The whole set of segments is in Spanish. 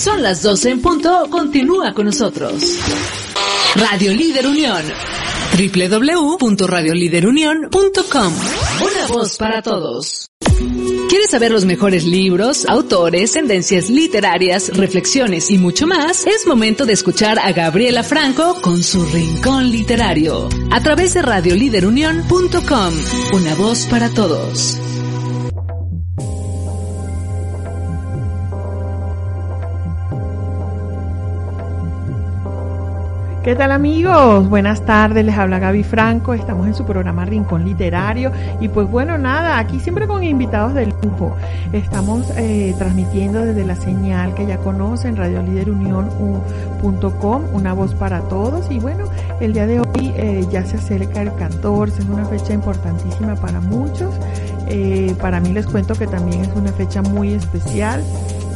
Son las 12 en punto, continúa con nosotros. Radio Líder Unión www.radioliderunión.com Una voz para todos. ¿Quieres saber los mejores libros, autores, tendencias literarias, reflexiones y mucho más? Es momento de escuchar a Gabriela Franco con su Rincón Literario a través de radioliderunión.com. Una voz para todos. ¿Qué tal amigos? Buenas tardes, les habla Gaby Franco, estamos en su programa Rincón Literario y pues bueno, nada, aquí siempre con invitados de lujo. Estamos eh, transmitiendo desde la señal que ya conocen, radioliderunión.com, una voz para todos y bueno, el día de hoy eh, ya se acerca el 14, es una fecha importantísima para muchos. Eh, para mí les cuento que también es una fecha muy especial.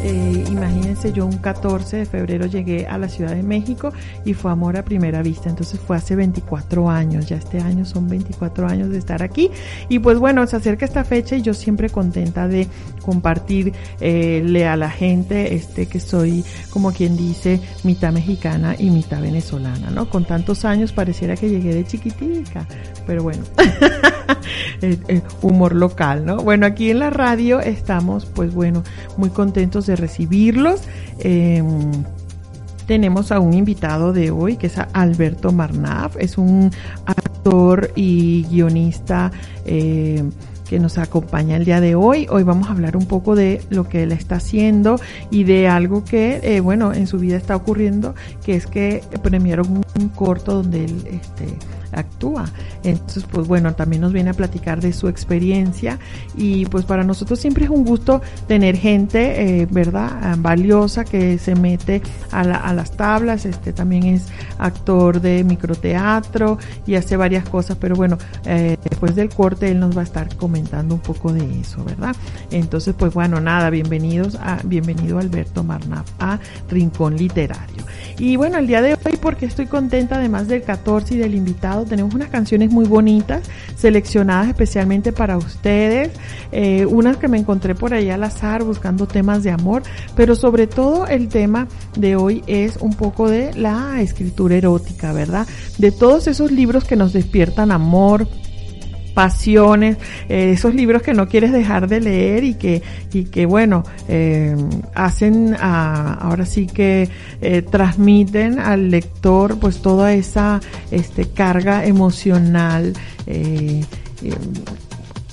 Eh, imagínense, yo un 14 de febrero llegué a la Ciudad de México y fue amor a primera vista. Entonces fue hace 24 años, ya este año son 24 años de estar aquí. Y pues bueno, se acerca esta fecha y yo siempre contenta de compartirle eh, a la gente este que soy, como quien dice, mitad mexicana y mitad venezolana, ¿no? Con tantos años pareciera que llegué de chiquitica, pero bueno, humor local, ¿no? Bueno, aquí en la radio estamos, pues bueno, muy contentos de recibirlos. Em, tenemos a un invitado de hoy que es Alberto Marnaf, es un actor y guionista em, que nos acompaña el día de hoy. Hoy vamos a hablar un poco de lo que él está haciendo y de algo que, eh, bueno, en su vida está ocurriendo, que es que premiaron un corto donde él este, actúa. Entonces, pues bueno, también nos viene a platicar de su experiencia y pues para nosotros siempre es un gusto tener gente, eh, ¿verdad? Ah, valiosa que se mete a, las tablas, este también es actor de microteatro y hace varias cosas, pero bueno, eh, después del corte él nos va a estar comentando un poco de eso, ¿verdad? Entonces, pues bueno, nada, bienvenidos a, bienvenido Alberto Marnap a Rincón Literario. Y bueno, el día de hoy, porque estoy contenta, además del 14 y del invitado, tenemos unas canciones muy bonitas, seleccionadas especialmente para ustedes, eh, unas que me encontré por ahí al azar buscando temas de amor, pero sobre todo el tema de hoy es un poco de la escritura erótica, ¿verdad? De todos esos libros que nos despiertan amor, pasiones, eh, esos libros que no quieres dejar de leer y que, y que bueno, eh, hacen, ahora sí que eh, transmiten al lector pues toda esa este, carga emocional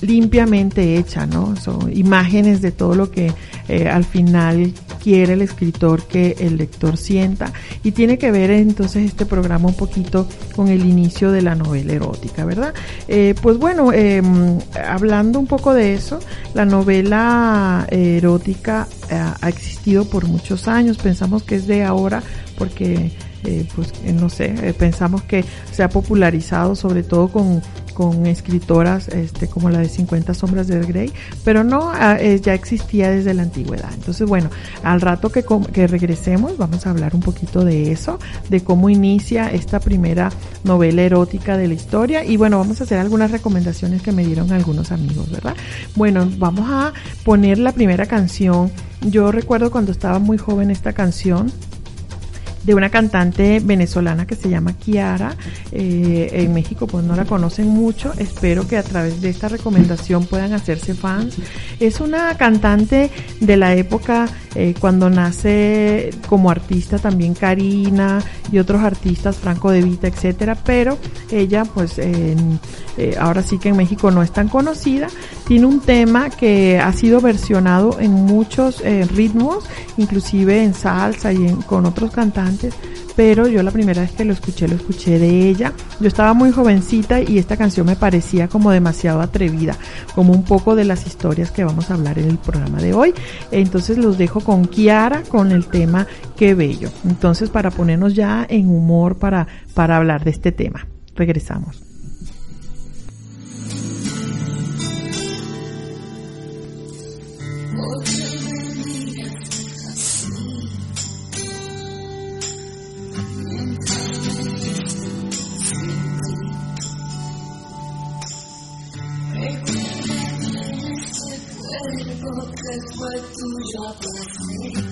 limpiamente hecha, ¿no? Son imágenes de todo lo que eh, al final quiere el escritor que el lector sienta y tiene que ver entonces este programa un poquito con el inicio de la novela erótica, ¿verdad? Eh, pues bueno, em, hablando un poco de eso, la novela erótica eh, ha existido por muchos años, pensamos que es de ahora porque pues no sé, pensamos que se ha popularizado sobre todo con con escritoras este, como la de 50 sombras de Grey, pero no, ah, ya existía desde la antigüedad. Entonces, bueno, al rato que, que regresemos vamos a hablar un poquito de eso, de cómo inicia esta primera novela erótica de la historia y bueno, vamos a hacer algunas recomendaciones que me dieron algunos amigos, ¿verdad? Bueno, vamos a poner la primera canción. Yo recuerdo cuando estaba muy joven esta canción, de una cantante venezolana que se llama Kiara. Eh, en México pues no la conocen mucho. Espero que a través de esta recomendación puedan hacerse fans. Es una cantante de la época eh, cuando nace como artista también Karina y otros artistas, Franco De Vita, etcétera. Pero ella pues eh, ahora sí que en México no es tan conocida. Tiene un tema que ha sido versionado en muchos ritmos, inclusive en salsa y con otros cantantes pero yo la primera vez que lo escuché, lo escuché de ella. Yo estaba muy jovencita y esta canción me parecía como demasiado atrevida, como un poco de las historias que vamos a hablar en el programa de hoy. Entonces los dejo con Kiara con el tema Qué bello. Entonces para ponernos ya en humor para, para hablar de este tema. Regresamos. Que fue tuyo por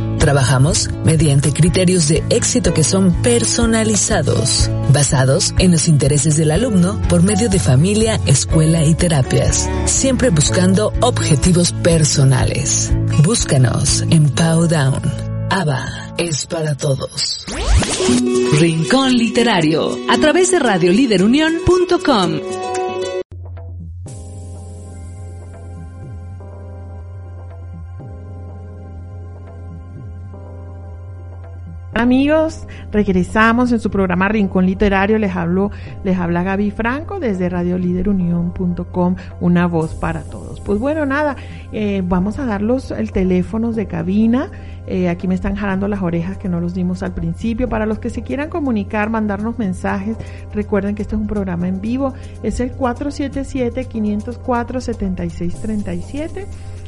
Trabajamos mediante criterios de éxito que son personalizados, basados en los intereses del alumno por medio de familia, escuela y terapias, siempre buscando objetivos personales. Búscanos en Powdown. ABA es para todos. Rincón Literario, a través de radioliderunión.com. Amigos, regresamos en su programa Rincón Literario. Les hablo, les habla Gaby Franco desde radioliderunión.com, una voz para todos. Pues bueno, nada, eh, vamos a dar los el teléfonos de cabina. Eh, aquí me están jalando las orejas que no los dimos al principio. Para los que se quieran comunicar, mandarnos mensajes, recuerden que este es un programa en vivo. Es el 477-504-7637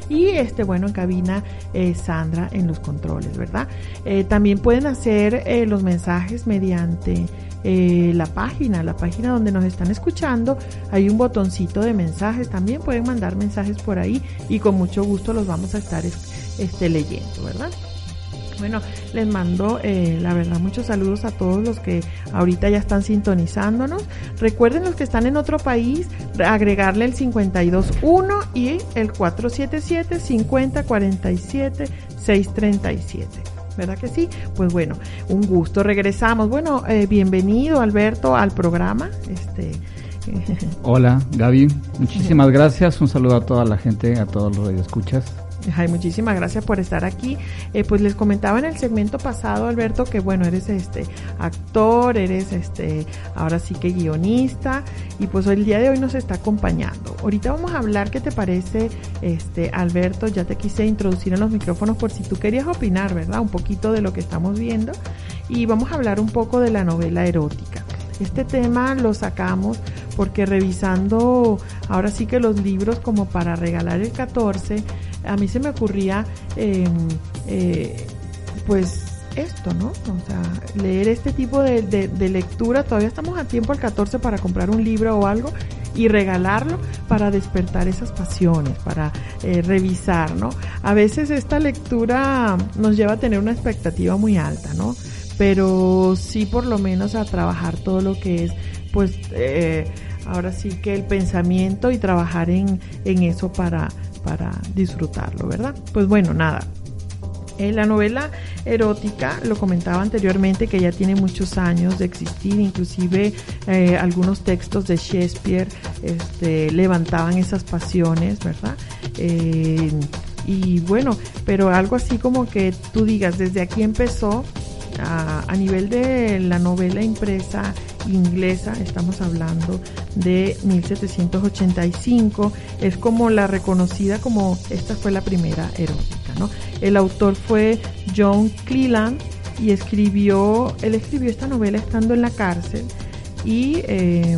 y este bueno en cabina eh, Sandra en los controles, ¿verdad? Eh, también pueden hacer eh, los mensajes mediante la página, la página donde nos están escuchando, hay un botoncito de mensajes, también pueden mandar mensajes por ahí y con mucho gusto los vamos a estar este, leyendo, ¿verdad? Bueno, les mando, eh, la verdad, muchos saludos a todos los que ahorita ya están sintonizándonos. Recuerden los que están en otro país, agregarle el 521 y el 477 5047 637. ¿verdad que sí? Pues bueno, un gusto, regresamos. Bueno, eh, bienvenido Alberto al programa. Este, Hola, Gaby. Muchísimas gracias. Un saludo a toda la gente, a todos los radioescuchas. Ay, muchísimas gracias por estar aquí. Eh, pues les comentaba en el segmento pasado, Alberto, que bueno, eres este actor, eres este, ahora sí que guionista, y pues el día de hoy nos está acompañando. Ahorita vamos a hablar, ¿qué te parece, este, Alberto? Ya te quise introducir en los micrófonos por si tú querías opinar, ¿verdad? Un poquito de lo que estamos viendo. Y vamos a hablar un poco de la novela erótica. Este tema lo sacamos porque revisando ahora sí que los libros como para regalar el 14, a mí se me ocurría em, eh, pues esto, ¿no? O sea, leer este tipo de, lectura, todavía estamos a tiempo al 14 para comprar un libro o algo y regalarlo para despertar esas pasiones, para eh, revisar, ¿no? A veces esta lectura nos lleva a tener una expectativa muy alta, ¿no? Pero sí por lo menos a trabajar todo lo que es, pues, eh, ahora sí que el pensamiento y trabajar en, en eso para, para disfrutarlo, ¿verdad? Pues bueno, nada. En la novela erótica, lo comentaba anteriormente, que ya tiene muchos años de existir, inclusive eh, algunos textos de Shakespeare este, levantaban esas pasiones, ¿verdad? Eh, y bueno, pero algo así como que tú digas, desde aquí empezó, a, nivel de la novela impresa inglesa, estamos hablando de 1785, es como la reconocida como esta fue la primera erótica, ¿no? El autor fue John Cleland y escribió, él escribió esta novela estando en la cárcel y, eh,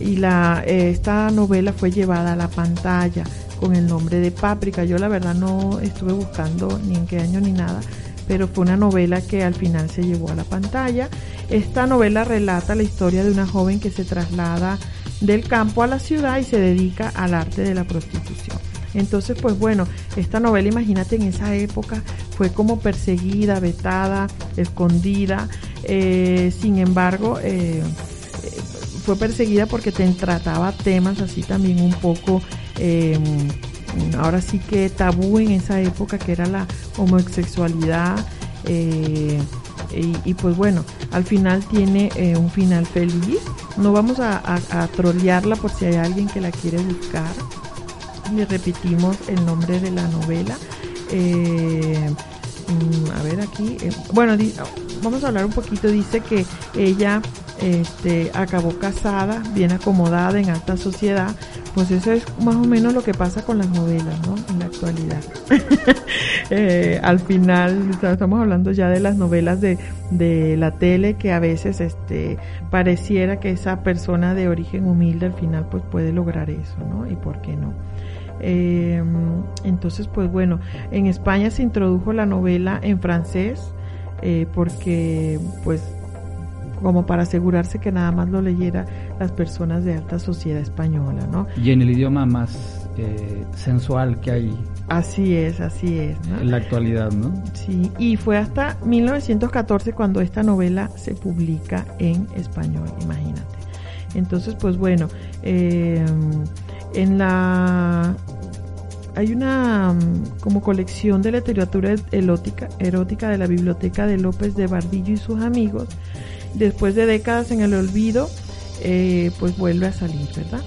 y la, esta novela fue llevada a la pantalla con el nombre de Páprica. Yo la verdad no estuve buscando ni en qué año ni nada, pero fue una novela que al final se llevó a la pantalla. Esta novela relata la historia de una joven que se traslada del campo a la ciudad y se dedica al arte de la prostitución. Entonces, pues bueno, esta novela, imagínate, en esa época fue como perseguida, vetada, escondida. Eh, sin embargo, eh, fue perseguida porque te trataba temas así también un poco eh, ahora sí que tabú en esa época que era la homosexualidad eh, y, pues bueno, al final tiene eh, un final feliz. No vamos a, a, trolearla por si hay alguien que la quiere buscar. Le repetimos el nombre de la novela. Eh, mm, a ver aquí. bueno, vamos a hablar un poquito. Dice que ella este, acabó casada, bien acomodada en alta sociedad, pues eso es más o menos lo que pasa con las novelas, ¿no? En la actualidad. Eh, al final, estamos hablando ya de las novelas de, de la tele que a veces este, pareciera que esa persona de origen humilde al final pues puede lograr eso, ¿no? ¿Y por qué no? Eh, entonces, pues bueno, en España se introdujo la novela en francés eh, porque pues como para asegurarse que nada más lo leyera las personas de alta sociedad española, ¿no? Y en el idioma más eh, sensual que hay. Así es, así es. En la actualidad, ¿no? Sí, y fue hasta 1914 cuando esta novela se publica en español, imagínate. Entonces, pues bueno, eh, en la hay una mm, como colección de literatura erótica, erótica de la biblioteca de López de Bardillo y sus amigos después de décadas en el olvido, eh, pues vuelve a salir, ¿verdad?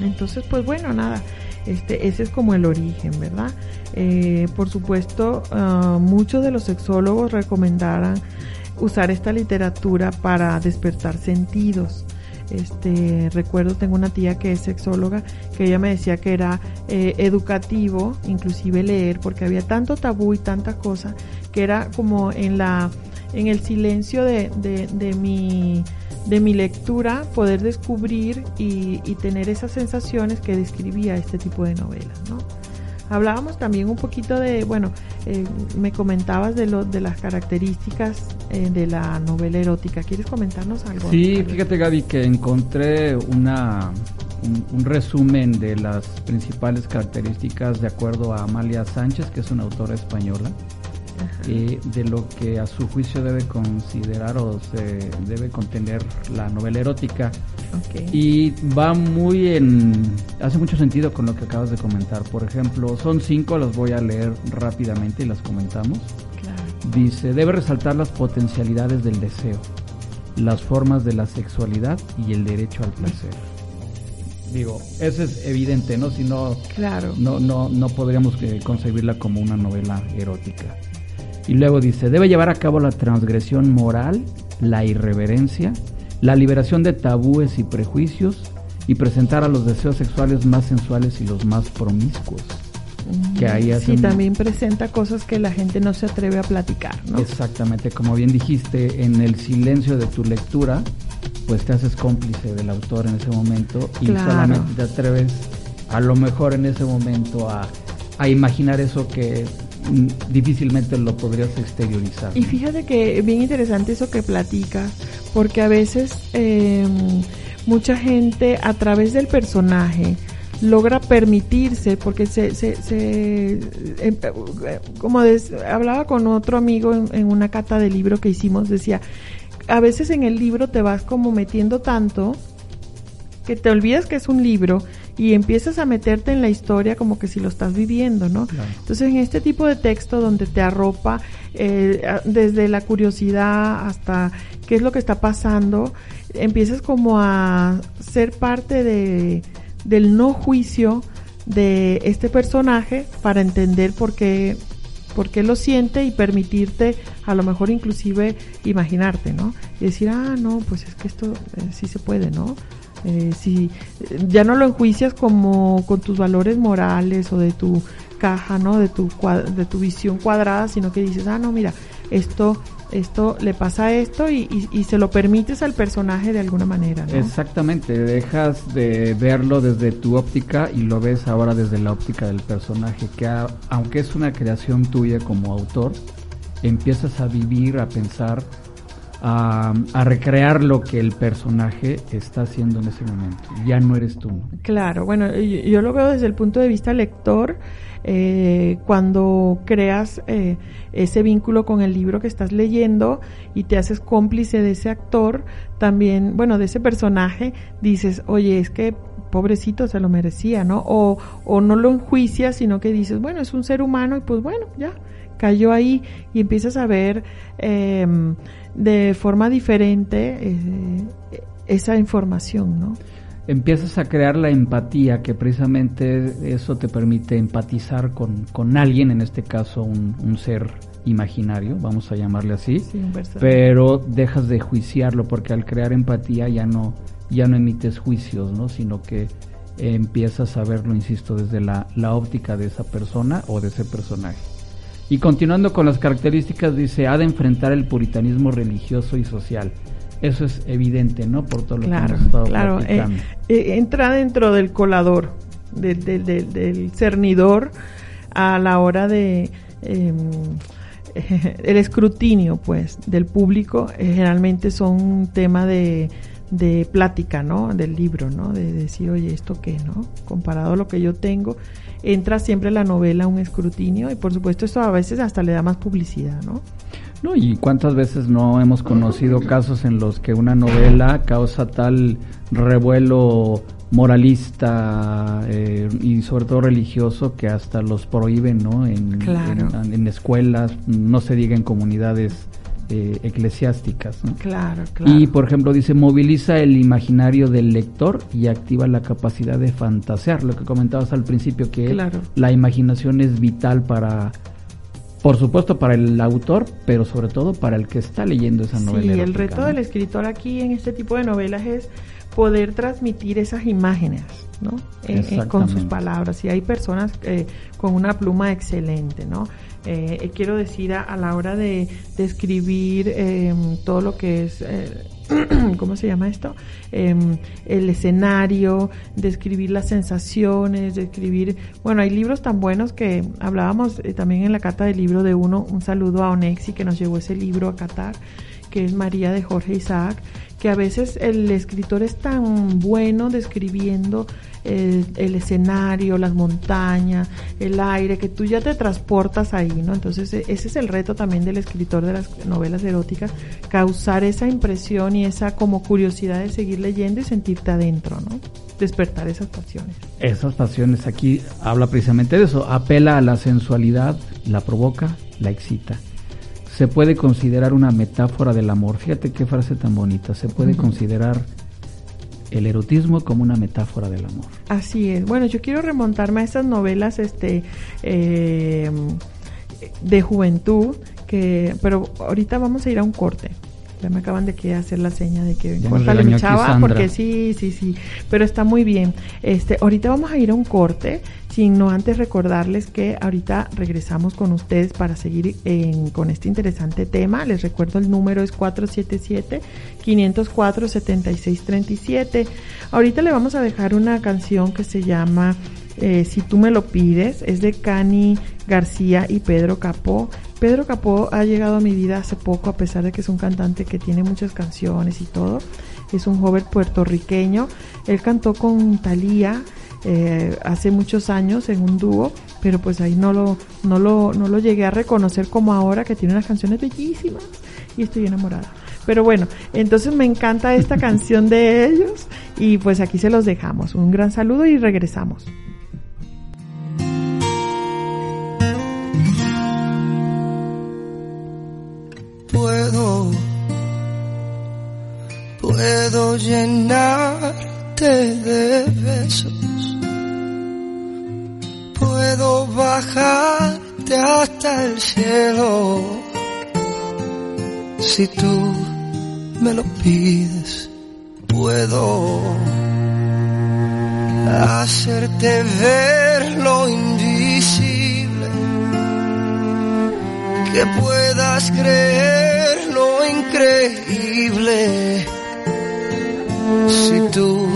Entonces, pues bueno, nada, este, ese es como el origen, ¿verdad? Eh, por supuesto, ah, muchos de los sexólogos recomendaran usar esta literatura para despertar sentidos. Este, recuerdo, tengo una tía que es sexóloga, que ella me decía que era eh, educativo, inclusive leer, porque había tanto tabú y tanta cosa, que era como en la en el silencio de, de, mi, de mi lectura poder descubrir y, tener esas sensaciones que describía este tipo de novelas, ¿no? Hablábamos también un poquito de, bueno, eh, me comentabas de, lo, de las características eh, de la novela erótica. ¿Quieres comentarnos algo? Sí, fíjate Gaby que encontré una, un, resumen de las principales características de acuerdo a Amalia Sánchez, que es una autora española de lo que a su juicio debe considerar o se debe contener la novela erótica. Y va muy en... hace mucho sentido con lo que acabas de comentar. Por ejemplo, son cinco, las voy a leer rápidamente y las comentamos. Dice, debe resaltar las potencialidades del deseo, las formas de la sexualidad y el derecho al placer. Digo, eso es evidente, ¿no? Si no, claro. no, no, no podríamos eh, concebirla como una novela erótica. Y luego dice, debe llevar a cabo la transgresión moral, la irreverencia, la liberación de tabúes y prejuicios y presentar a los deseos sexuales más sensuales y los más promiscuos. Que ahí sí, también presenta cosas que la gente no se atreve a platicar, ¿no? Exactamente, como bien dijiste, en el silencio de tu lectura, pues te haces cómplice del autor en ese momento y solamente te atreves a lo mejor en ese momento a, imaginar eso que mm, difícilmente lo podrías exteriorizar. Y fíjate que bien interesante eso que platicas, porque a veces eh, mucha gente a través del personaje logra permitirse, porque se, se, se em, como hablaba con otro amigo en, una cata de libro que hicimos, decía, a veces en el libro te vas como metiendo tanto que te olvidas que es un libro y empiezas a meterte en la historia como que si lo estás viviendo, ¿no? Entonces en este tipo de texto donde te arropa eh, desde la curiosidad hasta qué es lo que está pasando, empiezas como a ser parte de, del no juicio de este personaje para entender por qué, por qué lo siente y permitirte a lo mejor inclusive imaginarte, ¿no? Y decir, ah, no, pues es que esto eh, sí se puede, ¿no? Eh, si ya no lo enjuicias como con tus valores morales o de tu caja, ¿no? De tu, de tu visión cuadrada, sino que dices, ah, no, mira, esto esto le pasa esto y, se lo permites al personaje de alguna manera. Exactamente, dejas de verlo desde tu óptica y lo ves ahora desde la óptica del personaje, que aunque es una creación tuya como autor, empiezas a vivir, a pensar, a, recrear lo que el personaje está haciendo en ese momento. Ya no eres tú. Claro, bueno, yo lo veo desde el punto de vista lector eh, cuando creas eh, ese vínculo con el libro que estás leyendo y te haces cómplice de ese actor, también, bueno, de ese personaje, dices, oye, es que pobrecito se lo merecía, ¿no? O, o no lo enjuicias, sino que dices, bueno, es un ser humano y pues bueno, ya, cayó ahí y empiezas a ver em, de forma diferente eh, esa información, ¿no? empiezas a crear la empatía, que precisamente eso te permite empatizar con, con alguien, en este caso un, ser imaginario, vamos a llamarle así, pero dejas de juiciarlo porque al crear empatía ya no, ya no emites juicios, ¿no? sino que empiezas a verlo, insisto, desde la, la óptica de esa persona o de ese personaje. Y continuando con las características, dice, ha de enfrentar el puritanismo religioso y social. Eso es evidente, ¿no? Por todo lo que hemos estado claro. Eh, eh, entra dentro del colador, del, del, cernidor, a la hora de... Em, el escrutinio, pues, del público, eh, generalmente son un tema de, de plática, ¿no? Del libro, ¿no? De decir, oye, ¿esto qué, no? Comparado a lo que yo tengo, entra siempre la novela un escrutinio y por supuesto esto a veces hasta le da más publicidad, ¿no? No, y cuántas veces no hemos conocido casos en los que una novela causa tal revuelo moralista eh, y sobre todo religioso que hasta los prohíben, ¿no? En, en, escuelas, no se diga en comunidades eh, eclesiásticas. Claro, claro. Y por ejemplo dice, moviliza el imaginario del lector y activa la capacidad de fantasear, lo que comentabas al principio, que la imaginación es vital para por supuesto para el autor, pero sobre todo para el que está leyendo esa novela. Sí, el reto del escritor aquí en este tipo de novelas es poder transmitir esas imágenes, ¿no? Eh, eh, con sus palabras. Y hay personas eh, con una pluma excelente, ¿no? Quiero decir, a, la hora de, de escribir em, todo lo que es ¿cómo se llama esto? Em, el escenario, describir las sensaciones, describir, bueno, hay libros tan buenos que hablábamos eh, también en la cata del libro de uno, un saludo a Onexi que nos llevó ese libro a Qatar, que es María de Jorge Isaac, que a veces el escritor es tan bueno describiendo el, escenario, las montañas, el aire, que tú ya te transportas ahí, ¿no? Entonces e, ese es el reto también del escritor de las novelas eróticas, causar esa impresión y esa como curiosidad de seguir leyendo y sentirte adentro, ¿no? Despertar esas pasiones. Esas pasiones, aquí habla precisamente de eso, apela a la sensualidad, la provoca, la excita se puede considerar una metáfora del amor. Fíjate qué frase tan bonita. Se puede considerar el erotismo como una metáfora del amor. Así es. Bueno, yo quiero remontarme a estas novelas este, eh, de juventud, que, pero ahorita vamos a ir a un corte. Ya me acaban de que hacer la seña de que córtale mi chava, porque sí, sí, sí, pero está muy bien. Este, ahorita vamos a ir a un corte, sino antes recordarles que ahorita regresamos con ustedes para seguir con este interesante tema. Les recuerdo el número es 477-504-7637. Ahorita le vamos a dejar una canción que se llama eh, Si tú me lo pides, es de Cani García y Pedro Capó. Pedro Capó ha llegado a mi vida hace poco, a pesar de que es un cantante que tiene muchas canciones y todo. Es un joven puertorriqueño. Él cantó con Thalía eh, hace muchos años en un dúo, pero pues ahí no lo, no, lo, no lo llegué a reconocer como ahora, que tiene unas canciones bellísimas y estoy enamorada. Pero bueno, entonces me encanta esta canción de ellos y pues aquí se los dejamos. Un gran saludo y regresamos. Puedo, puedo llenarte de besos puedo bajarte hasta el cielo. Si tú me lo pides, puedo hacerte ver lo invisible, que puedas creer lo increíble. Si tú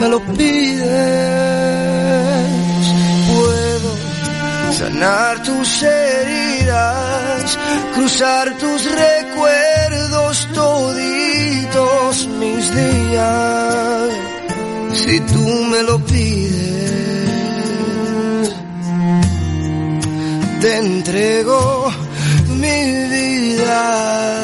me lo pides sanar tus heridas, cruzar tus recuerdos toditos mis días, si tú me lo pides, te entrego vida.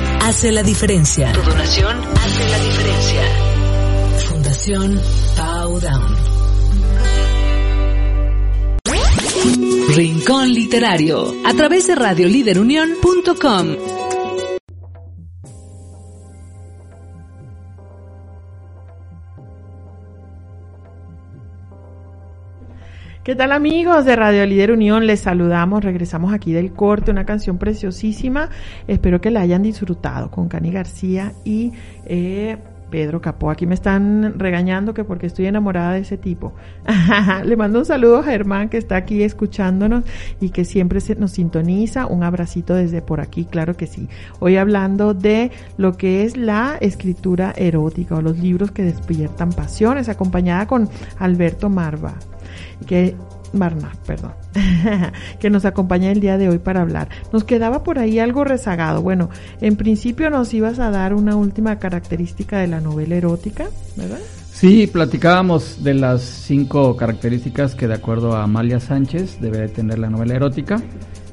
hace la diferencia. Tu donación hace la diferencia. Fundación Powdown. Rincón Literario, a través de radioliderunión.com. ¿Qué tal amigos de Radio Líder Unión? Les saludamos, regresamos aquí del corte, una canción preciosísima. Espero que la hayan disfrutado con Cani García y eh, Pedro Capó. Aquí me están regañando que porque estoy enamorada de ese tipo. Le mando un saludo a Germán que está aquí escuchándonos y que siempre se nos sintoniza. Un abracito desde por aquí, claro que sí. Hoy hablando de lo que es la escritura erótica o los libros que despiertan pasiones, acompañada con Alberto Marva, que Barna, perdón, que nos acompaña el día de hoy para hablar. Nos quedaba por ahí algo rezagado. Bueno, en principio nos ibas a dar una última característica de la novela erótica, ¿verdad? Sí, platicábamos de las cinco características que de acuerdo a Amalia Sánchez debe de tener la novela erótica.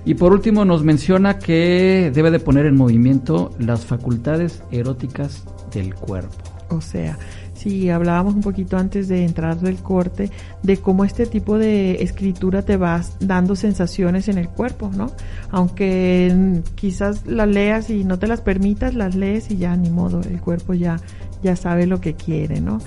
Y por último nos menciona que debe de poner en movimiento las facultades eróticas del cuerpo. O sea, Sí, hablábamos un poquito antes de entrar del corte de cómo este tipo de escritura te va dando sensaciones en el cuerpo, ¿no? Aunque quizás las leas y no te las permitas, las lees y ya ni modo, el cuerpo ya, ya sabe lo que quiere, ¿no?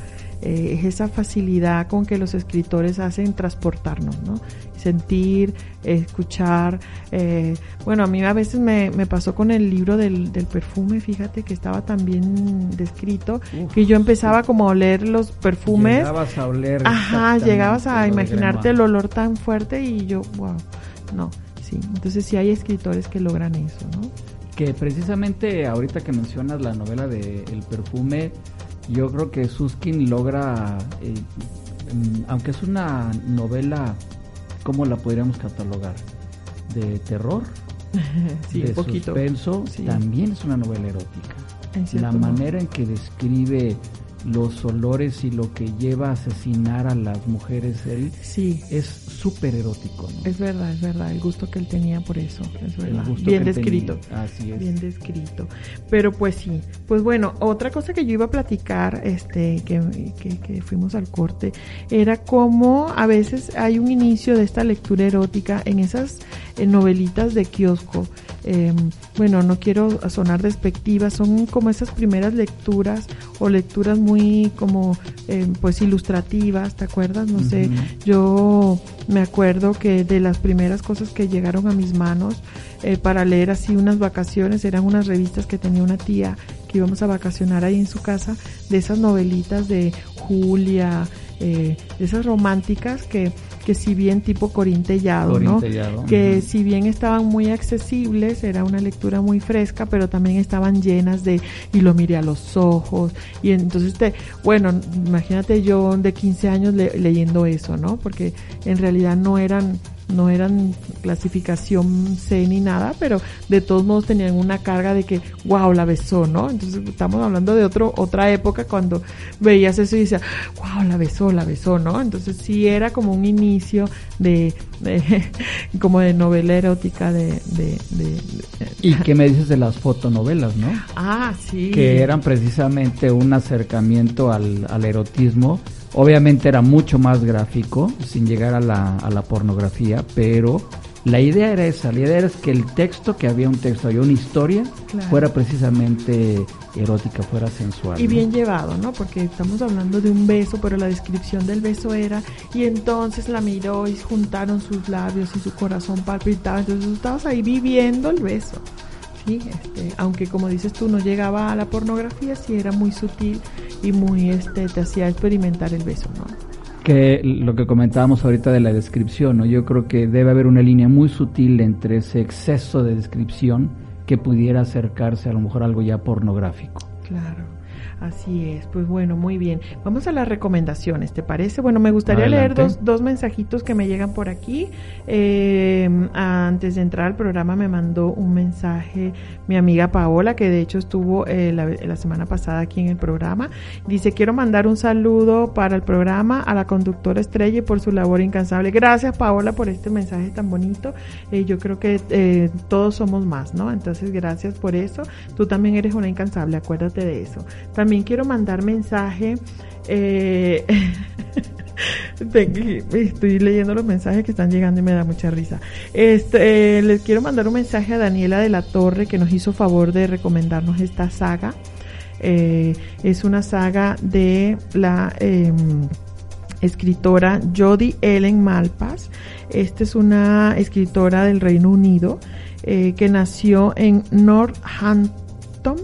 Eh, es esa facilidad con que los escritores hacen transportarnos, ¿no? Sentir, escuchar. Eh, bueno, a mí a veces me, pasó con el libro del, perfume, fíjate que estaba tan bien descrito, que yo empezaba como a oler los perfumes. Llegabas a oler. Ajá, llegabas a imaginarte el olor tan fuerte y yo, wow, no, sí. Entonces sí hay escritores que logran eso, ¿no? Que precisamente ahorita que mencionas la novela de El perfume, yo creo que Suskin logra, eh, mm, aunque es una novela, ¿cómo la podríamos catalogar? De terror, sí, de poquito. suspenso, también es una novela erótica. La manera en que describe los olores y lo que lleva a asesinar a las mujeres él sí. es súper erótico. Es verdad, es verdad, el gusto que él tenía por eso, es verdad. Bien descrito. Así es. Bien descrito. Pero pues sí, pues bueno, otra cosa que yo iba a platicar, este, que, que, fuimos al corte, era cómo a veces hay un inicio de esta lectura erótica en esas eh, novelitas de kiosco. Em, bueno, no quiero sonar despectiva, son como esas primeras lecturas o lecturas muy muy como eh, pues ilustrativas, ¿te acuerdas? No sé, yo me acuerdo que de las primeras cosas que llegaron a mis manos eh, para leer así unas vacaciones eran unas revistas que tenía una tía que íbamos a vacacionar ahí en su casa, de esas novelitas de Julia, eh, esas románticas que que si bien tipo corintellado, ¿no? Que si bien estaban muy accesibles, era una lectura muy fresca, pero también estaban llenas de, y lo miré a los ojos, y entonces te, bueno, imagínate yo de 15 años leyendo eso, ¿no? Porque en realidad no eran no eran clasificación C ni nada, pero de todos modos tenían una carga de que, wow, la besó, ¿no? Entonces estamos hablando de otro, otra época cuando veías eso y decías, wow, la besó, la besó, ¿no? Entonces sí era como un inicio de, como de novela erótica de, de, ¿Y qué me dices de las fotonovelas, no? Ah, sí. Que eran precisamente un acercamiento al, al erotismo Obviamente era mucho más gráfico, sin llegar a la, a la pornografía, pero la idea era esa, la idea era que el texto, que había un texto, había una historia, fuera precisamente erótica, fuera sensual. Y bien llevado, ¿no? Porque estamos hablando de un beso, pero la descripción del beso era, y entonces la miró y juntaron sus labios y su corazón palpitaba, entonces estabas ahí viviendo el beso. Sí, este, aunque como dices tú no llegaba a la pornografía, sí era muy sutil y muy este te hacía experimentar el beso, ¿no? Que lo que comentábamos ahorita de la descripción, ¿no? Yo creo que debe haber una línea muy sutil entre ese exceso de descripción que pudiera acercarse a lo mejor algo ya pornográfico. Claro. Así es, pues bueno, muy bien. Vamos a las recomendaciones, ¿te parece? Bueno, me gustaría leer dos, dos mensajitos que me llegan por aquí. Eh, antes de entrar al programa me mandó un mensaje mi amiga Paola, que de hecho estuvo eh, la, semana pasada aquí en el programa. Dice, quiero mandar un saludo para el programa a la conductora estrella y por su labor incansable. Gracias Paola por este mensaje tan bonito. Eh, yo creo que todos somos más, ¿no? Entonces, gracias por eso. Tú también eres una incansable, acuérdate de eso. También también quiero mandar mensaje. Eh, estoy leyendo los mensajes que están llegando y me da mucha risa. Este, eh, les quiero mandar un mensaje a Daniela de la Torre que nos hizo favor de recomendarnos esta saga. Eh, es una saga de la em, escritora Jodie Ellen Malpas. Esta es una escritora del Reino Unido que nació en Northampton,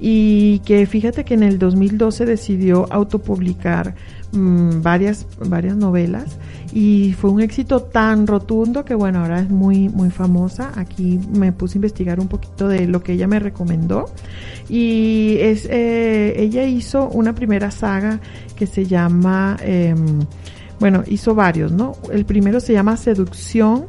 y que fíjate que en el 2012 decidió autopublicar mmm, varias, varias novelas y fue un éxito tan rotundo que bueno, ahora es muy, muy famosa. Aquí me puse a investigar un poquito de lo que ella me recomendó y es, eh, ella hizo una primera saga que se llama, eh, bueno, hizo varios, ¿no? El primero se llama Seducción,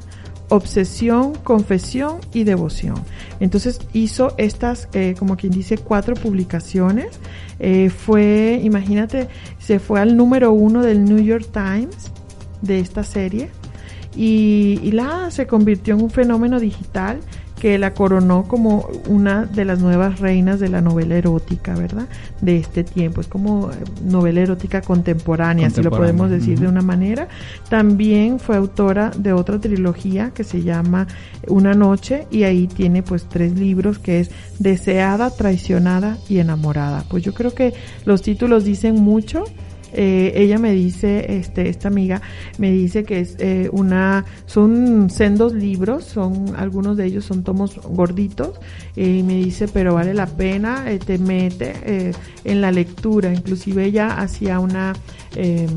obsesión, confesión y devoción. Entonces hizo estas, eh, como quien dice, cuatro publicaciones. Eh, fue, imagínate, se fue al número uno del New York Times de esta serie y, y la se convirtió en un fenómeno digital que la coronó como una de las nuevas reinas de la novela erótica, ¿verdad? De este tiempo. Es como eh, novela erótica contemporánea, si lo podemos decir de una manera. También fue autora de otra trilogía que se llama Una noche y ahí tiene pues tres libros que es Deseada, Traicionada y Enamorada. Pues yo creo que los títulos dicen mucho eh, ella me dice, este, esta amiga, me dice que es eh, una, son sendos libros, son, algunos de ellos son tomos gorditos, y me dice, pero vale la pena, eh, te mete en la lectura, inclusive ella hacía una, em,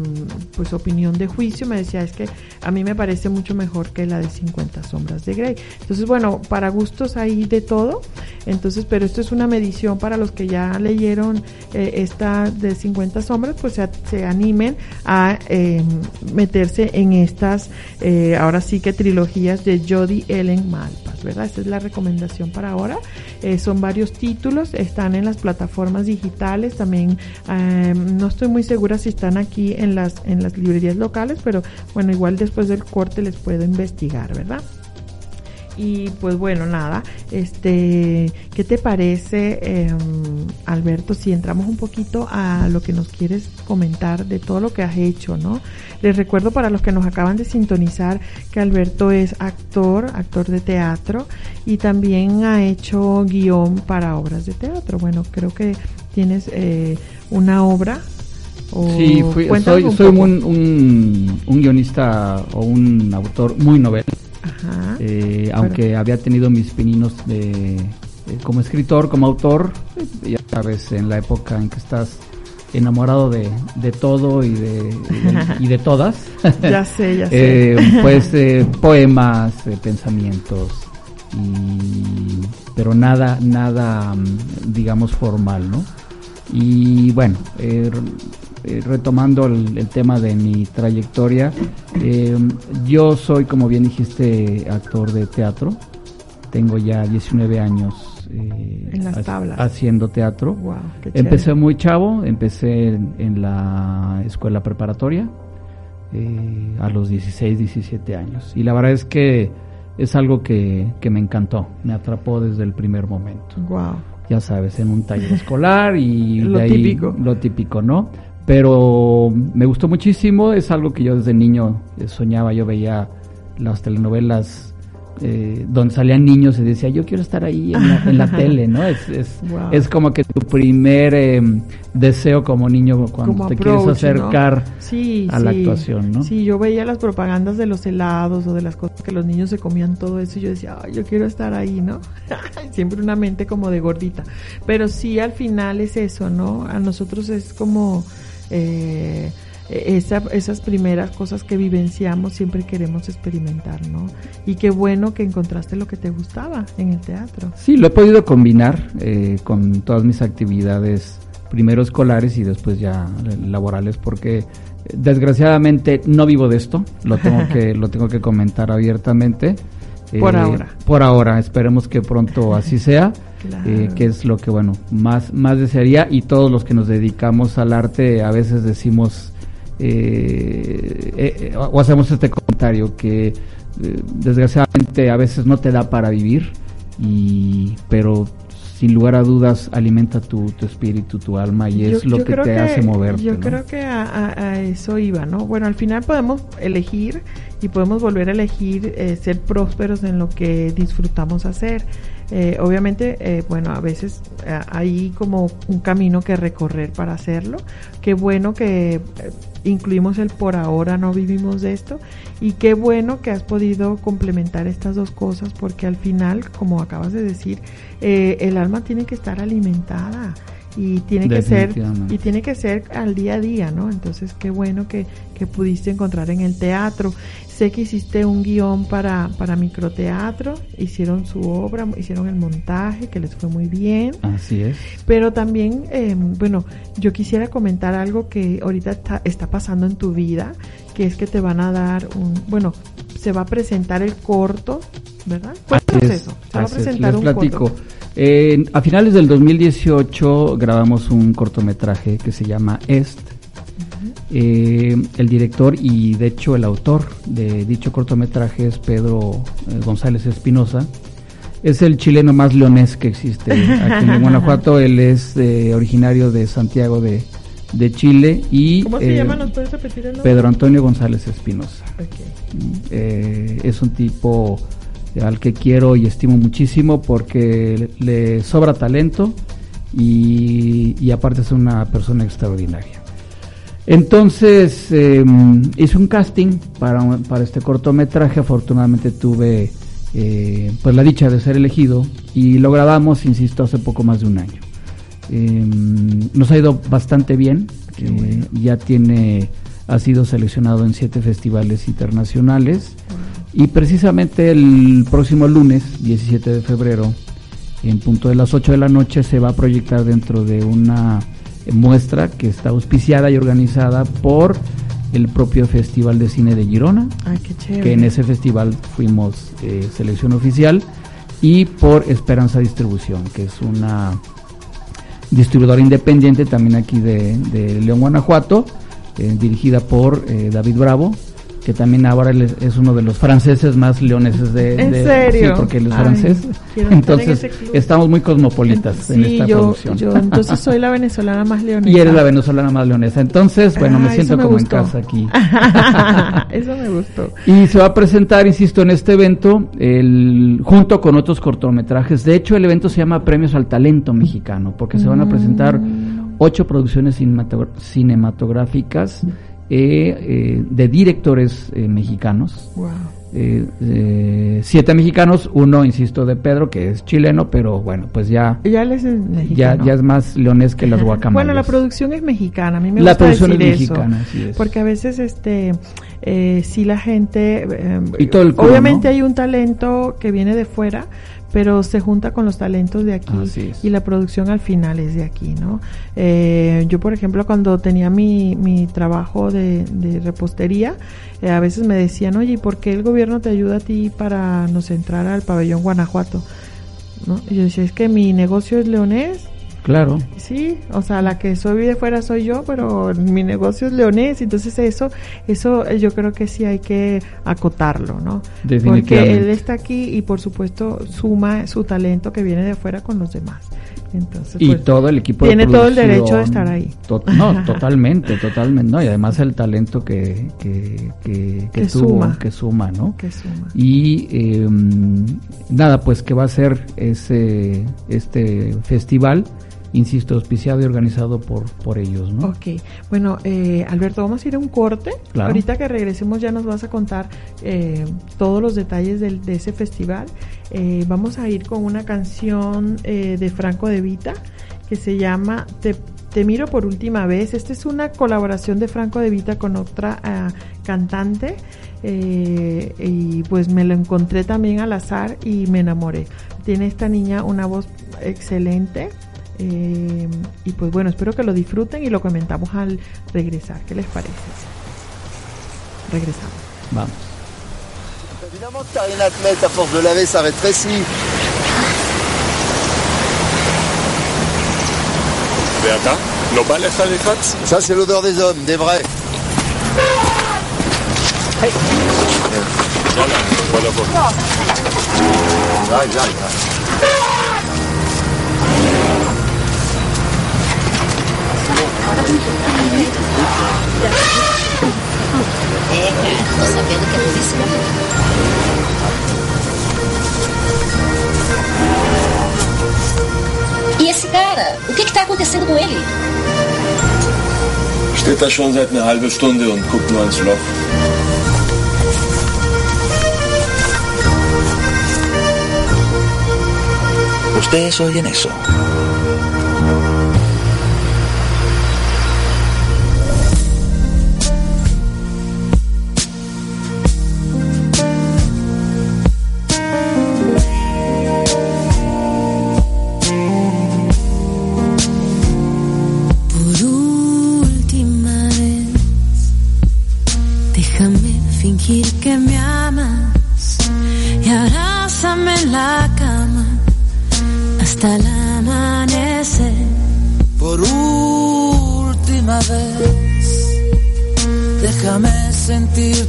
pues opinión de juicio, me decía, es que a mí me parece mucho mejor que la de 50 sombras de Grey. Entonces, bueno, para gustos hay de todo, entonces, pero esto es una medición para los que ya leyeron esta de 50 sombras, pues se se animen a em, meterse en estas, eh, ahora sí que trilogías de Jody Ellen Malpas, ¿verdad? Esta es la recomendación para ahora. Eh, son varios títulos, están en las plataformas digitales, también em, no estoy muy segura si están aquí en las, en las librerías locales, pero bueno, igual después del corte les puedo investigar, ¿verdad? Y pues bueno, nada, este, ¿qué te parece, em, Alberto, si entramos un poquito a lo que nos quieres comentar de todo lo que has hecho, ¿no? Les recuerdo para los que nos acaban de sintonizar que Alberto es actor, actor de teatro y también ha hecho guion para obras de teatro. Bueno, creo que tienes eh, una obra sí, soy, soy un, un, guionista o un autor muy novel. Eh, aunque había tenido mis pininos de, como escritor, como autor, ya sabes, en la época en que estás enamorado de, de todo y de, y de, todas. ya sé, ya sé. Eh, pues eh, poemas, pensamientos, y, pero nada, nada, mm, digamos, formal, ¿no? Y bueno, eh, retomando el, tema de mi trayectoria, eh, yo soy, como bien dijiste, actor de teatro. Tengo ya 19 años eh, haciendo teatro. empecé muy chavo, empecé en, la escuela preparatoria a los 16, 17 años. Y la verdad es que es algo que, me encantó, me atrapó desde el primer momento. Ya sabes, en un taller escolar y lo típico. Lo típico, ¿no? Pero me gustó muchísimo, es algo que yo desde niño eh, soñaba, yo veía las telenovelas eh, donde salían niños y decía, yo quiero estar ahí en la, tele, ¿no? Es, es, es, como que tu primer em, deseo como niño cuando te quieres acercar a la actuación, ¿no? Sí, yo veía las propagandas de los helados o de las cosas que los niños se comían todo eso y yo decía, yo quiero estar ahí, ¿no? Siempre una mente como de gordita. Pero sí, al final es eso, ¿no? A nosotros es como eh, eh, esa, esas primeras cosas que vivenciamos siempre queremos experimentar, ¿no? Y qué bueno que encontraste lo que te gustaba en el teatro. Sí, lo he podido combinar eh, con todas mis actividades, primero escolares y después ya laborales, porque desgraciadamente no vivo de esto, lo tengo que, lo tengo que comentar abiertamente. Por ahora. Por ahora, esperemos que pronto así sea. Eh, que es lo que bueno más más desearía y todos los que nos dedicamos al arte a veces decimos eh, eh, o hacemos este comentario que desgraciadamente a veces no te da para vivir y pero sin lugar a dudas alimenta tu, espíritu, tu alma y es lo que te hace moverte. Yo creo que a, eso iba, ¿no? Bueno, al final podemos elegir y podemos volver a elegir eh, ser prósperos en lo que disfrutamos hacer. Eh, obviamente, eh, bueno, a veces hay como un camino que recorrer para hacerlo. Qué bueno que incluimos el por ahora no vivimos de esto y qué bueno que has podido complementar estas dos cosas porque al final, como acabas de decir, eh, el alma tiene que estar alimentada y tiene que ser y tiene que ser al día a día, ¿no? Entonces qué bueno que, que pudiste encontrar en el teatro. Sé que hiciste un guion para, para microteatro, hicieron su obra, hicieron el montaje, que les fue muy bien. Así es. Pero también, eh, bueno, yo quisiera comentar algo que ahorita está, está pasando en tu vida, que es que te van a dar un, bueno, se va a presentar el corto, ¿verdad? Cuéntanos eso. Se va a presentar un platico. corto. a finales del 2018 grabamos un cortometraje que se llama Est eh, el director y de hecho el autor de dicho cortometraje es Pedro eh, González Espinosa. Es el chileno más leonés que existe aquí en Guanajuato. Él es eh, originario de Santiago de, Chile y ¿Cómo se llama? ¿Nos puedes repetir el nombre? Pedro Antonio González Espinosa. es un tipo al que quiero y estimo muchísimo porque le sobra talento y, y aparte es una persona extraordinaria. Entonces em, hice un casting para, para este cortometraje, afortunadamente tuve eh, pues la dicha de ser elegido y lo grabamos, insisto, hace poco más de un año. Em, nos ha ido bastante bien, eh, ya tiene, ha sido seleccionado en siete festivales internacionales y precisamente el próximo lunes, 17 de febrero, en punto de las 8 de la noche, se va a proyectar dentro de una muestra que está auspiciada y organizada por el propio Festival de Cine de Girona, que en ese festival fuimos eh, selección oficial, y por Esperanza Distribución, que es una distribuidora independiente también aquí de, León, Guanajuato, eh, dirigida por eh, David Bravo, que también ahora es uno de los franceses más leoneses de... ¿En serio? Sí, porque él es francés. Entonces, estamos muy cosmopolitas en esta yo, producción. yo entonces soy la venezolana más leonesa. Y eres la venezolana más leonesa. Entonces, bueno, me ah, siento como en casa aquí. eso me gustó. Y se va a presentar, insisto, en este evento, el, junto con otros cortometrajes. De hecho, el evento se llama Premios al Talento Mexicano, porque se van a presentar mm. ocho producciones cinematográficas de directores eh, mexicanos. siete mexicanos, uno, insisto, de Pedro, que es chileno, pero bueno, pues ya, ya, es, ya, es más leones que las guacamayas. bueno, la producción es mexicana, a mí me la gusta producción decir es mexicana, eso, porque a veces, este, eh, si la gente, y todo el obviamente hay un talento que viene de fuera, pero se junta con los talentos de aquí y la producción al final es de aquí, ¿no? Eh, yo, por ejemplo, cuando tenía mi, mi trabajo de, repostería, eh, a veces me decían, oye, ¿y por qué el gobierno te ayuda a ti para nos entrar al pabellón Guanajuato? ¿No? Y yo decía, es que mi negocio es leonés Claro. Sí, o sea, la que soy de fuera soy yo, pero mi negocio es leonés, entonces eso, eso yo creo que sí hay que acotarlo, ¿no? Porque él está aquí y por supuesto suma su talento que viene de fuera con los demás. Entonces, y pues, todo el equipo tiene todo el derecho de estar ahí. no, totalmente, totalmente, no, y además el talento que que, que, que, suma, que suma, ¿no? Que suma. Y em, nada, pues que va a ser ese este festival insisto, auspiciado y organizado por, por ellos. ¿no? Ok, bueno, eh, Alberto, vamos a ir a un corte. Ahorita que regresemos ya nos vas a contar eh, todos los detalles de ese festival. Eh, vamos a ir con una canción de Franco de Vita que se llama Te Te miro por última vez. Esta es una colaboración de Franco De Vita con otra ah, cantante. Eh, y pues me lo encontré también al azar y me enamoré. Tiene esta niña una voz excelente. Eh, y pues bueno, espero que lo disfruten y lo comentamos al regresar. ¿Qué les parece? Regresamos. Vamos. Évidemment, car une athlète, à force de laver, ça rétrécit. Beata, ¿no vale esa de Katz? Ça, c'est l'odeur des hommes, des vrais. Hey. Voilà, voilà, voilà. J'arrive, j'arrive. Tô sabendo que a polícia morreu. E esse cara? O que que tá acontecendo com ele? Steht da schon seit einer halben Stunde und guckt nur ans Loch. ¿Ustedes oyen eso?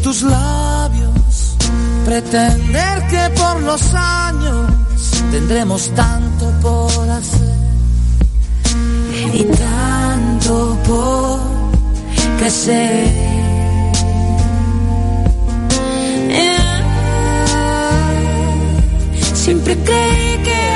Tus labios, pretender que por los años tendremos tanto por hacer y tanto por crecer. Siempre creí que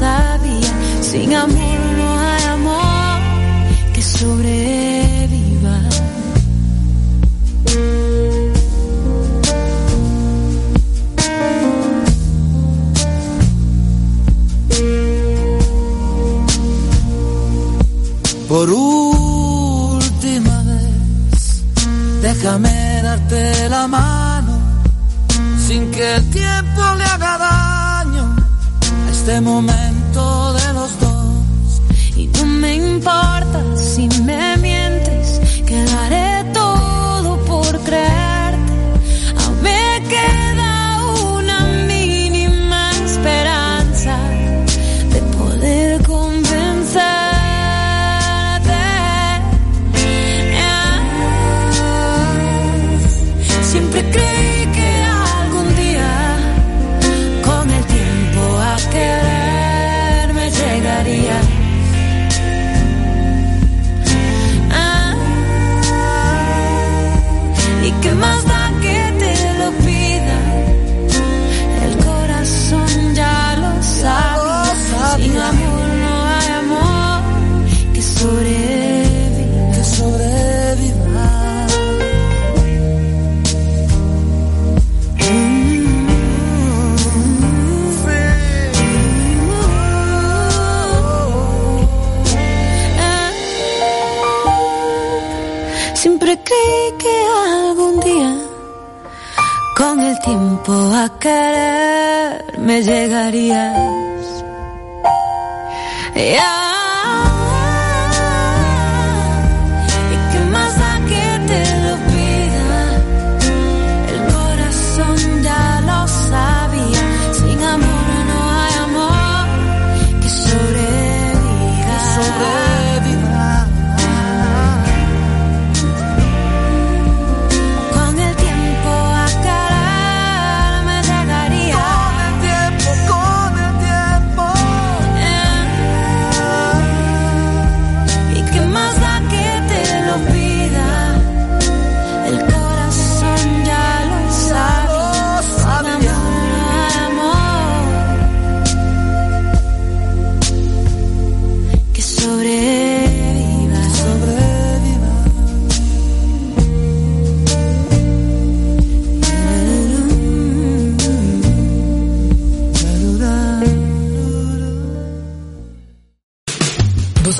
sabía. Sin amor no hay amor que sobreviva. Por última vez, déjame darte la mano sin que el tiempo le haga daño a este momento de los dos. Y no me importa si me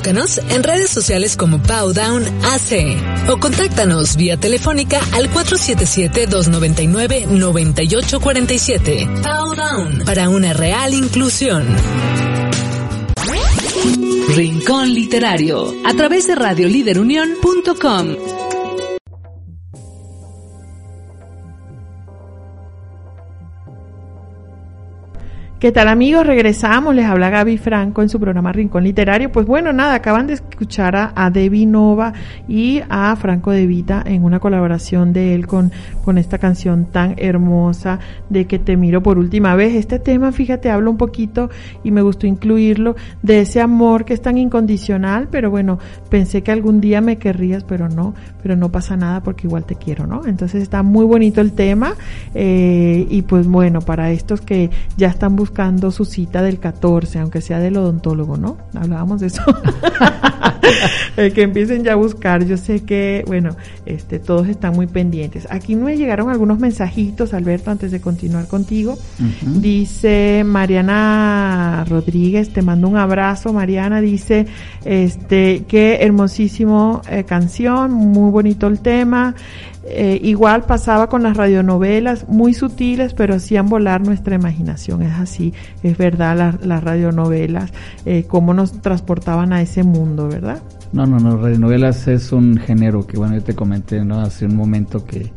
Búscanos en redes sociales como Powdown AC o contáctanos vía telefónica al 477-299-9847. Powdown para una real inclusión. Rincón Literario a través de radioliderunión.com. ¿Qué tal amigos? Regresamos, les habla Gaby Franco en su programa Rincón Literario. Pues bueno, nada, acaban de escuchar a, a Debbie Nova y a Franco De Vita en una colaboración de él con, con esta canción tan hermosa de que te miro por última vez. Este tema, fíjate, hablo un poquito y me gustó incluirlo de ese amor que es tan incondicional, pero bueno, pensé que algún día me querrías, pero no, pero no pasa nada porque igual te quiero, ¿no? Entonces está muy bonito el tema eh, y pues bueno, para estos que ya están buscando buscando su cita del 14, aunque sea del odontólogo, ¿no? Hablábamos de eso. eh, que empiecen ya a buscar. Yo sé que, bueno, este, todos están muy pendientes. Aquí me llegaron algunos mensajitos, Alberto, antes de continuar contigo. Dice Mariana Rodríguez, te mando un abrazo, Mariana. Dice, este, qué hermosísimo eh, canción, muy bonito el tema. Eh, igual pasaba con las radionovelas, muy sutiles, pero hacían volar nuestra imaginación. Es así, es verdad, la, las radionovelas, eh, cómo nos transportaban a ese mundo, ¿verdad? No, no, no, radionovelas es un género que, bueno, yo te comenté, ¿no? Hace un momento que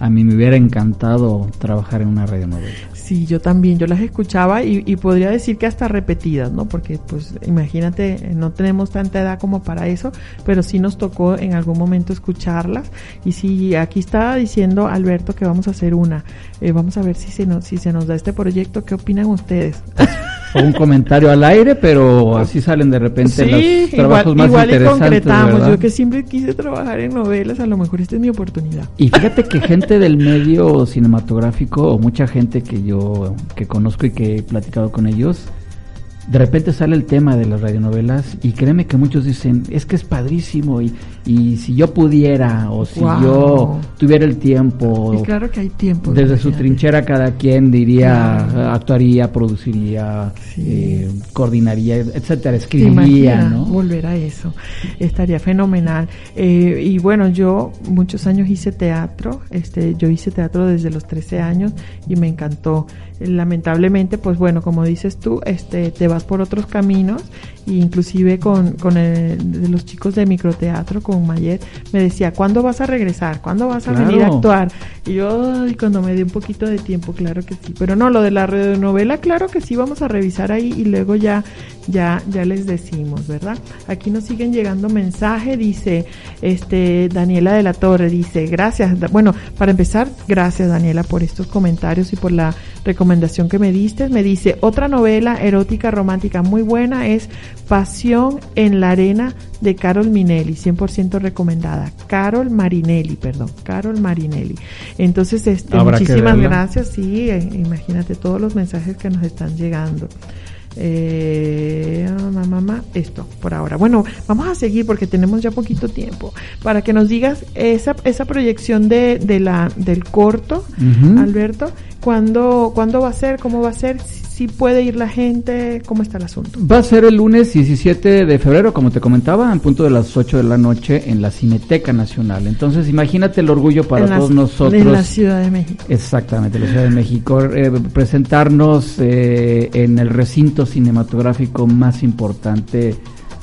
a mí me hubiera encantado trabajar en una radionovela. Sí, yo también, yo las escuchaba y, y, podría decir que hasta repetidas, ¿no? Porque pues imagínate, no tenemos tanta edad como para eso, pero sí nos tocó en algún momento escucharlas. Y sí, aquí está diciendo Alberto que vamos a hacer una. Eh, vamos a ver si se, nos, si se nos da este proyecto, ¿qué opinan ustedes? o un comentario al aire, pero así salen de repente sí, los trabajos igual, más igual interesantes. y concretamos. ¿verdad? Yo que siempre quise trabajar en novelas, a lo mejor esta es mi oportunidad. Y fíjate que gente del medio cinematográfico o mucha gente que yo que conozco y que he platicado con ellos, de repente sale el tema de las radionovelas y créeme que muchos dicen, es que es padrísimo y, y si yo pudiera o si Wow. yo tuviera el tiempo, Y claro que hay tiempo. desde su trinchera cada quien diría, Claro. actuaría, produciría, Sí. eh, coordinaría, etcétera, ¿Te escribiría, ¿no? volver a eso? Estaría fenomenal. Eh, y bueno, yo muchos años hice teatro, este, yo hice teatro desde los 13 años y me encantó. Lamentablemente, pues bueno, como dices tú, este, te vas por otros caminos inclusive con, con el- de los chicos de microteatro, con Mayer, me decía, ¿cuándo vas a regresar? ¿Cuándo vas a venir a actuar? Y yo, ay, cuando me di un poquito de tiempo, claro que sí. Pero no, lo de la radionovela, claro que sí, vamos a revisar ahí y luego ya, ya, ya les decimos, ¿verdad? Aquí nos siguen llegando mensajes, dice, este, Daniela de la Torre, dice, gracias, bueno, para empezar, gracias Daniela por estos comentarios y por la recomendación que me diste. Me dice, otra novela erótica romántica muy buena es Pasión en la arena de Carol Minelli, 100% recomendada. Carol Marinelli, perdón, Carol Marinelli. Entonces, este, muchísimas gracias. Sí, eh, imagínate todos los mensajes que nos están llegando. Eh, mamá, mamá, esto por ahora. Bueno, vamos a seguir porque tenemos ya poquito tiempo para que nos digas esa, esa proyección de, de la, del corto. Alberto. ¿Cuándo, ¿Cuándo va a ser? ¿Cómo va a ser? Puede ir la gente, ¿cómo está el asunto? Va a ser el lunes 17 de febrero, como te comentaba, en punto de las 8 de la noche en la Cineteca Nacional. Entonces, imagínate el orgullo para la- todos nosotros. En la Ciudad de México. Exactamente, la Ciudad de México. eh, presentarnos eh, en el recinto cinematográfico más importante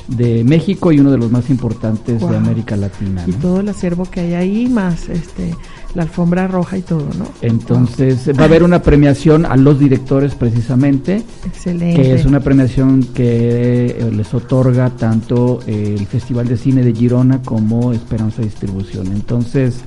de México y uno de los más importantes Wow. de América Latina. Y ¿no? todo el acervo que hay ahí, más este la alfombra roja y todo, ¿no? Entonces, va a haber una premiación a los directores precisamente. Excelente. que es una premiación que eh, les otorga tanto eh, el Festival de Cine de Girona como Esperanza Distribución. Entonces,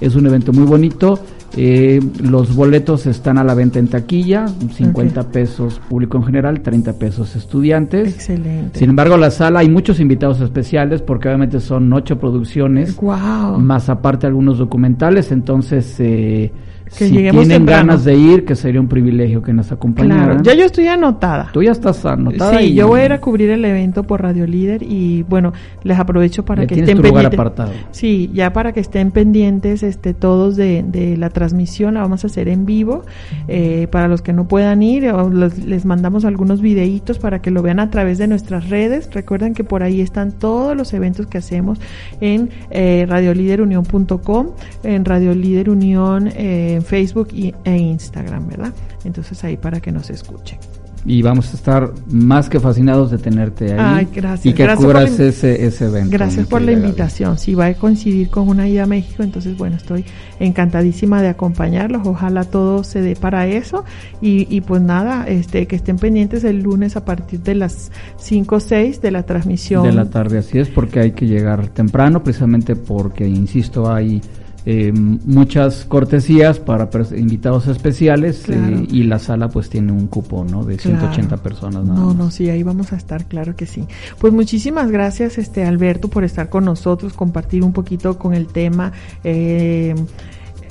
es un evento muy bonito. Eh, los boletos están a la venta en taquilla, 50 Ok. pesos público en general, 30 pesos estudiantes. Excelente. Sin embargo, la sala hay muchos invitados especiales porque obviamente son ocho producciones Wow. más aparte algunos documentales, entonces eh, que si lleguemos tienen temprano. ganas de ir, que sería un privilegio que nos acompañaran. Claro, ya yo estoy anotada. Tú ya estás anotada. Sí, y yo voy a ir a cubrir el evento por Radio Líder y bueno, les aprovecho para ya que estén pendientes. apartado. Sí, ya para que estén pendientes este, todos de, de la transmisión, la vamos a hacer en vivo. Eh, para los que no puedan ir, les mandamos algunos videitos para que lo vean a través de nuestras redes. Recuerden que por ahí están todos los eventos que hacemos en eh, radioliderunión.com, en Radio Líder Unión, eh, en Facebook y, e Instagram, ¿verdad? Entonces ahí para que nos escuchen. Y vamos a estar más que fascinados de tenerte ahí. Ay, gracias. Y que Gracias cubras la ese, ese evento. Gracias por la invitación. Si va a coincidir con una ida a México, entonces bueno, estoy encantadísima de acompañarlos. Ojalá todo se dé para eso. Y, y pues nada, este, que estén pendientes el lunes a partir de las 5 o 6 de la transmisión. De la tarde, así es, porque hay que llegar temprano, precisamente porque, insisto, hay eh, muchas cortesías para invitados especiales eh, y la sala pues tiene un cupo, ¿no? De 180 Claro. personas nada No, más. no, sí, ahí vamos a estar, claro que sí. Pues muchísimas gracias, este Alberto, por estar con nosotros, compartir un poquito con el tema. Eh,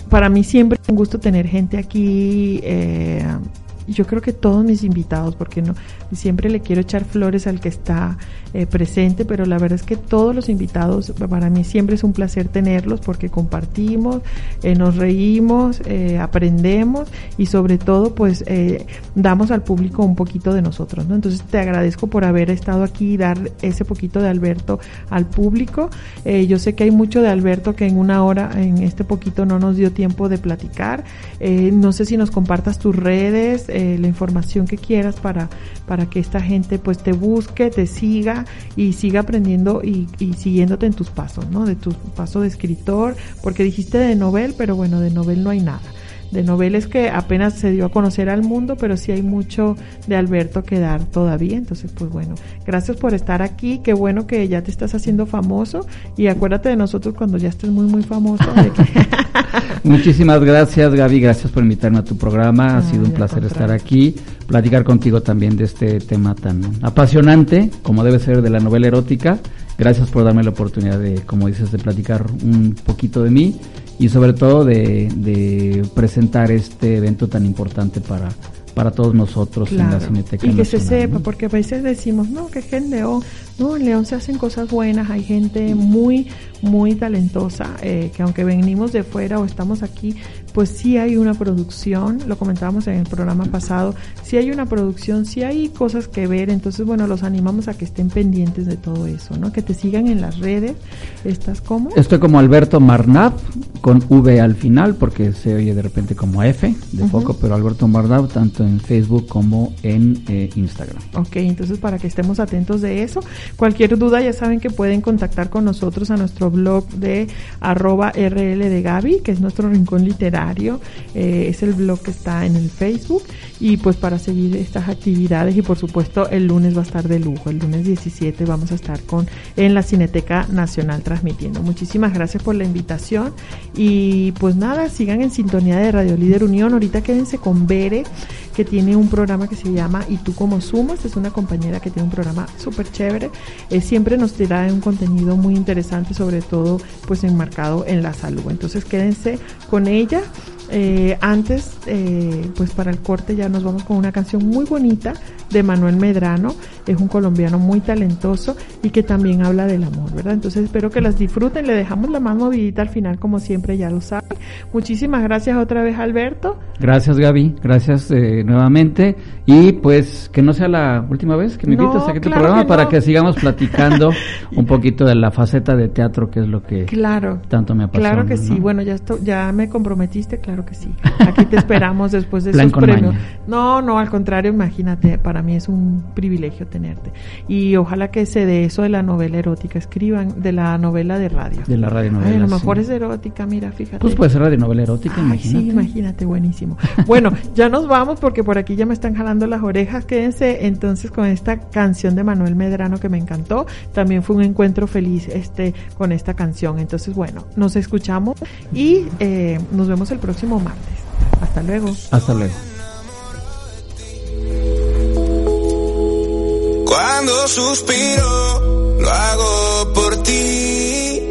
para mí siempre es un gusto tener gente aquí. Yo creo que todos mis invitados, porque no siempre le quiero echar flores al que está eh, presente, pero la verdad es que todos los invitados para mí siempre es un placer tenerlos porque compartimos, eh, nos reímos, eh, aprendemos y sobre todo pues eh, damos al público un poquito de nosotros, ¿no? Entonces te agradezco por haber estado aquí y dar ese poquito de Alberto al público. Yo sé que hay mucho de Alberto que en una hora, en este poquito no nos dio tiempo de platicar. No sé si nos compartas tus redes, eh, la información que quieras para, para que esta gente pues te busque, te siga y siga aprendiendo y, y siguiéndote en tus pasos, ¿no? De tu paso de escritor, porque dijiste de novel, pero bueno, de novel no hay nada de novelas que apenas se dio a conocer al mundo, pero sí hay mucho de Alberto que dar todavía. Entonces, pues bueno, gracias por estar aquí. Qué bueno que ya te estás haciendo famoso y acuérdate de nosotros cuando ya estés muy, muy famoso. de que- Muchísimas gracias Gaby, gracias por invitarme a tu programa, ha sido un placer estar aquí, platicar contigo también de este tema tan apasionante como debe ser de la novela erótica. Gracias por darme la oportunidad de, como dices, de platicar un poquito de mí y sobre todo de, de presentar este evento tan importante para, para todos nosotros en la. Cineteca Y que se sepa, ¿no? porque a veces decimos, no, que León. No, en León se hacen cosas buenas, hay gente muy, muy talentosa, eh, que aunque venimos de fuera o estamos aquí, pues sí hay una producción, lo comentábamos en el programa pasado, sí hay una producción, sí hay cosas que ver, entonces bueno, los animamos a que estén pendientes de todo eso, ¿no? Que te sigan en las redes, ¿estás como? Estoy como Alberto Marnab, con V al final, porque se oye de repente como F de foco, pero Alberto Marnab tanto en Facebook como en eh, Instagram. Ok, entonces para que estemos atentos de eso. Cualquier duda ya saben que pueden contactar con nosotros a nuestro blog de arroba RL de Gaby, que es nuestro rincón literario. Eh, es el blog que está en el Facebook. Y pues para seguir estas actividades y por supuesto el lunes va a estar de lujo. El lunes 17 vamos a estar con en la Cineteca Nacional transmitiendo. Muchísimas gracias por la invitación. Y pues nada, sigan en sintonía de Radio Líder Unión. Ahorita quédense con Bere que tiene un programa que se llama Y tú como sumas, es una compañera que tiene un programa súper chévere, Eh, siempre nos trae un contenido muy interesante, sobre todo pues enmarcado en la salud. Entonces quédense con ella. Eh, antes, eh, pues para el corte ya nos vamos con una canción muy bonita de Manuel Medrano, es un colombiano muy talentoso y que también habla del amor, ¿verdad? Entonces espero que las disfruten, le dejamos la más movidita al final como siempre, ya lo saben. Muchísimas gracias otra vez Alberto. Gracias Gaby, gracias eh, nuevamente y pues que no sea la última vez que me No, invites aquí a tu claro programa que para que sigamos platicando un poquito de la faceta de teatro que es lo que Claro. tanto me apasiona. Claro que sí, ¿no? bueno, ya esto, ya me comprometiste, claro que sí. Aquí te esperamos después de esos premios. maña. No, no, al contrario, imagínate, para mí es un privilegio tenerte. Y ojalá que se de eso de la novela erótica, escriban de la novela de radio. De la radionovela, Ay, a lo sí. mejor es erótica, mira, fíjate. Pues puede ser radionovela erótica, Ay, imagínate. Sí, imagínate, buenísimo. Bueno, ya nos vamos porque por aquí ya me están jalando las orejas. Quédense entonces con esta canción de Manuel Medrano que me encantó. También fue un encuentro feliz este con esta canción. Entonces, bueno, nos escuchamos y eh, nos vemos el próximo próximo. Hasta luego. Hasta luego. Cuando suspiro, lo hago por ti.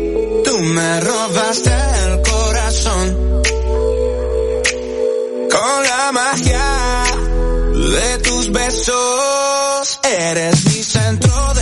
Tú me robaste el corazón. Con la magia de tus besos, eres mi centro de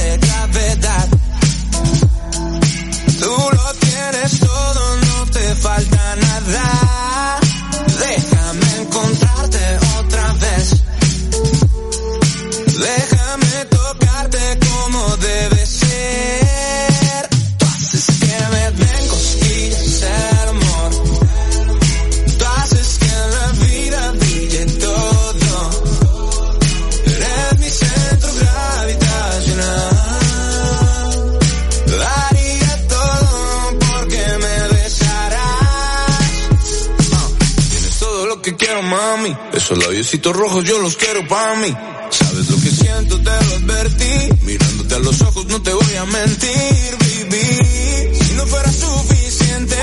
mami. Esos labiositos rojos yo los quiero pa' mí. Sabes lo que siento, te lo advertí. Mirándote a los ojos no te voy a mentir, baby. Si no fuera suficiente,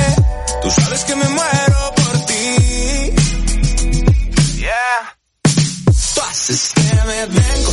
tú sabes que me muero por ti. Yeah. Tú haces que me den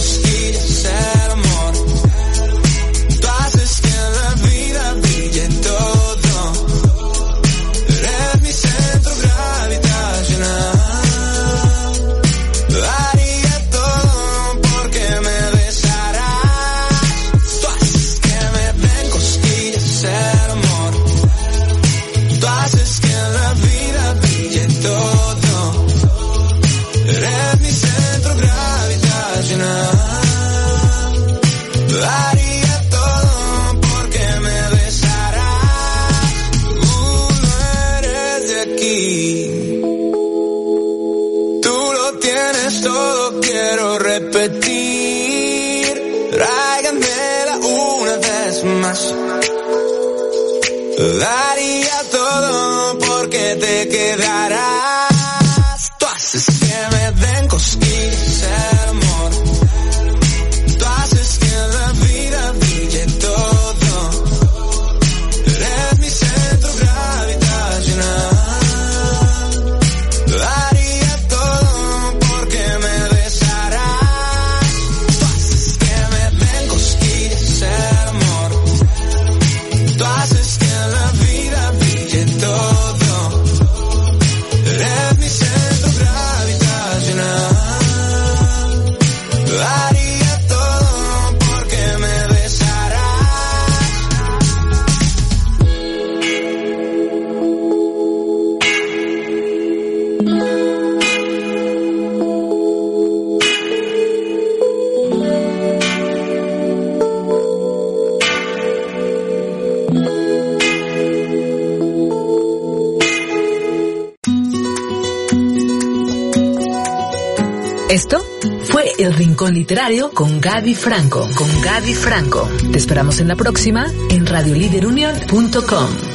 literario con Gaby Franco. Con Gaby Franco. Te esperamos en la próxima en radiolíderunion.com.